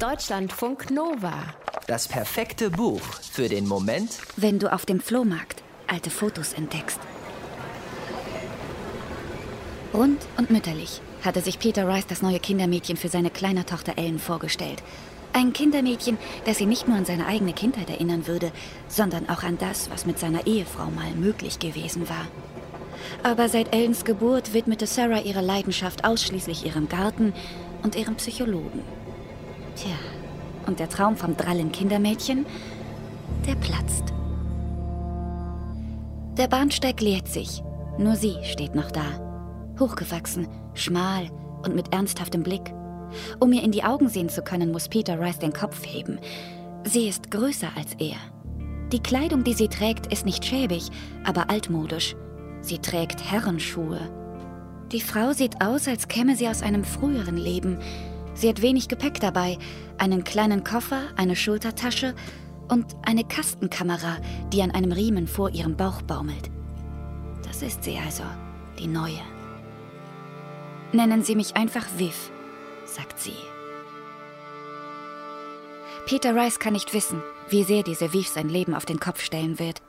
Deutschlandfunk Nova. Das perfekte Buch für den Moment, wenn du auf dem Flohmarkt alte Fotos entdeckst. Rund und mütterlich hatte sich Peter Rice das neue Kindermädchen für seine kleine Tochter Ellen vorgestellt. Ein Kindermädchen, das sie nicht nur an seine eigene Kindheit erinnern würde, sondern auch an das, was mit seiner Ehefrau mal möglich gewesen war. Aber seit Ellens Geburt widmete Sarah ihre Leidenschaft ausschließlich ihrem Garten und ihrem Psychologen. Tja, und der Traum vom drallen Kindermädchen, der platzt. Der Bahnsteig leert sich. Nur sie steht noch da. Hochgewachsen, schmal und mit ernsthaftem Blick. Um ihr in die Augen sehen zu können, muss Peter Rice den Kopf heben. Sie ist größer als er. Die Kleidung, die sie trägt, ist nicht schäbig, aber altmodisch. Sie trägt Herrenschuhe. Die Frau sieht aus, als käme sie aus einem früheren Leben. Sie hat wenig Gepäck dabei, einen kleinen Koffer, eine Schultertasche und eine Kastenkamera, die an einem Riemen vor ihrem Bauch baumelt. Das ist sie also, die neue. Nennen Sie mich einfach Viv, sagt sie. Peter Rice kann nicht wissen, wie sehr diese Viv sein Leben auf den Kopf stellen wird.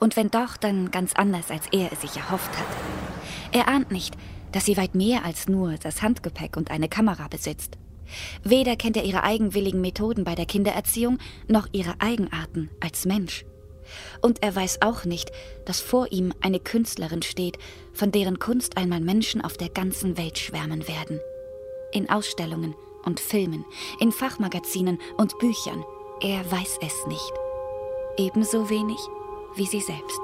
Und wenn doch, dann ganz anders, als er es sich erhofft hat. Er ahnt nicht, dass sie weit mehr als nur das Handgepäck und eine Kamera besitzt. Weder kennt er ihre eigenwilligen Methoden bei der Kindererziehung, noch ihre Eigenarten als Mensch. Und er weiß auch nicht, dass vor ihm eine Künstlerin steht, von deren Kunst einmal Menschen auf der ganzen Welt schwärmen werden. In Ausstellungen und Filmen, in Fachmagazinen und Büchern. Er weiß es nicht. Ebenso wenig wie sie selbst.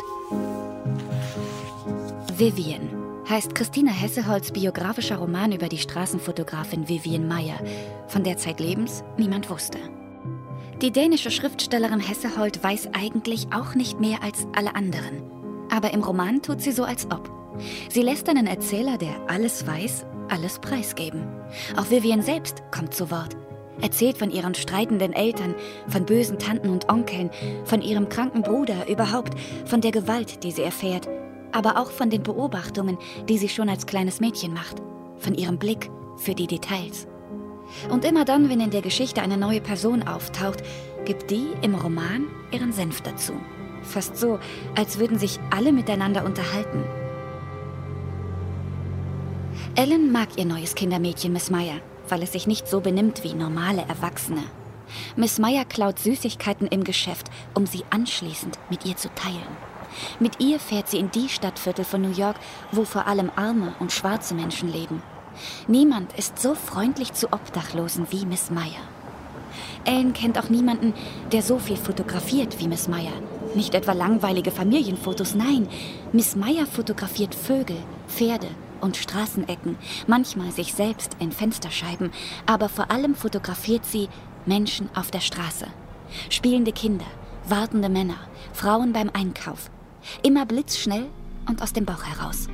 Vivian heißt Christina Hesseholz biografischer Roman über die Straßenfotografin Vivian Meyer, von der Zeitlebens niemand wusste. Die dänische Schriftstellerin Hessehold weiß eigentlich auch nicht mehr als alle anderen. Aber im Roman tut sie so, als ob. Sie lässt einen Erzähler, der alles weiß, alles preisgeben. Auch Vivian selbst kommt zu Wort. Erzählt von ihren streitenden Eltern, von bösen Tanten und Onkeln, von ihrem kranken Bruder, überhaupt von der Gewalt, die sie erfährt, aber auch von den Beobachtungen, die sie schon als kleines Mädchen macht, von ihrem Blick für die Details. Und immer dann, wenn in der Geschichte eine neue Person auftaucht, gibt die im Roman ihren Senf dazu. Fast so, als würden sich alle miteinander unterhalten. Ellen mag ihr neues Kindermädchen Miss Meyer, weil es sich nicht so benimmt wie normale Erwachsene. Miss Meyer klaut Süßigkeiten im Geschäft, um sie anschließend mit ihr zu teilen. Mit ihr fährt sie in die Stadtviertel von New York, wo vor allem arme und schwarze Menschen leben. Niemand ist so freundlich zu Obdachlosen wie Miss Meyer. Ellen kennt auch niemanden, der so viel fotografiert wie Miss Meyer. Nicht etwa langweilige Familienfotos, nein. Miss Meyer fotografiert Vögel, Pferde und Straßenecken, manchmal sich selbst in Fensterscheiben, aber vor allem fotografiert sie Menschen auf der Straße. Spielende Kinder, wartende Männer, Frauen beim Einkauf, Immer blitzschnell und aus dem Bauch heraus.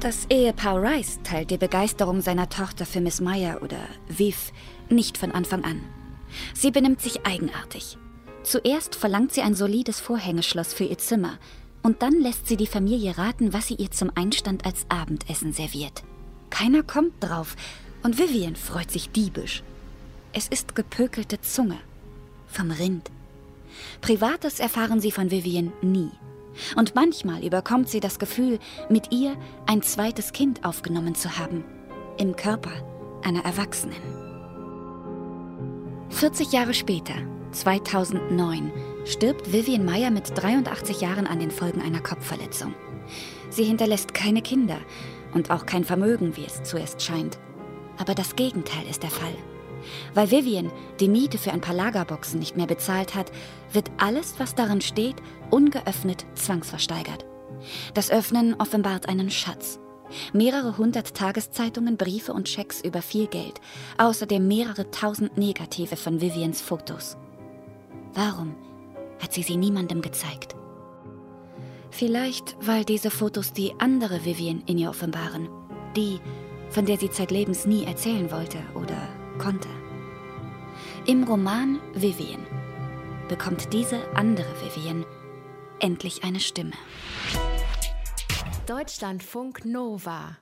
Das Ehepaar Rice teilt die Begeisterung seiner Tochter für Miss Meyer oder Viv nicht von Anfang an. Sie benimmt sich eigenartig. Zuerst verlangt sie ein solides Vorhängeschloss für ihr Zimmer und dann lässt sie die Familie raten, was sie ihr zum Einstand als Abendessen serviert. Keiner kommt drauf und Vivian freut sich diebisch. Es ist gepökelte Zunge vom Rind. Privates erfahren sie von Vivian nie. Und manchmal überkommt sie das Gefühl, mit ihr ein zweites Kind aufgenommen zu haben. Im Körper einer Erwachsenen. 40 Jahre später, 2009, stirbt Vivian Meyer mit 83 Jahren an den Folgen einer Kopfverletzung. Sie hinterlässt keine Kinder und auch kein Vermögen, wie es zuerst scheint. Aber das Gegenteil ist der Fall. Weil Vivian die Miete für ein paar Lagerboxen nicht mehr bezahlt hat, wird alles, was darin steht, ungeöffnet zwangsversteigert. Das Öffnen offenbart einen Schatz. Mehrere hundert Tageszeitungen, Briefe und Schecks über viel Geld. Außerdem mehrere tausend Negative von Vivians Fotos. Warum hat sie sie niemandem gezeigt? Vielleicht, weil diese Fotos die andere Vivian in ihr offenbaren. Die, von der sie zeitlebens nie erzählen wollte oder konnte. Im Roman Vivian bekommt diese andere Vivian endlich eine Stimme. Deutschlandfunk Nova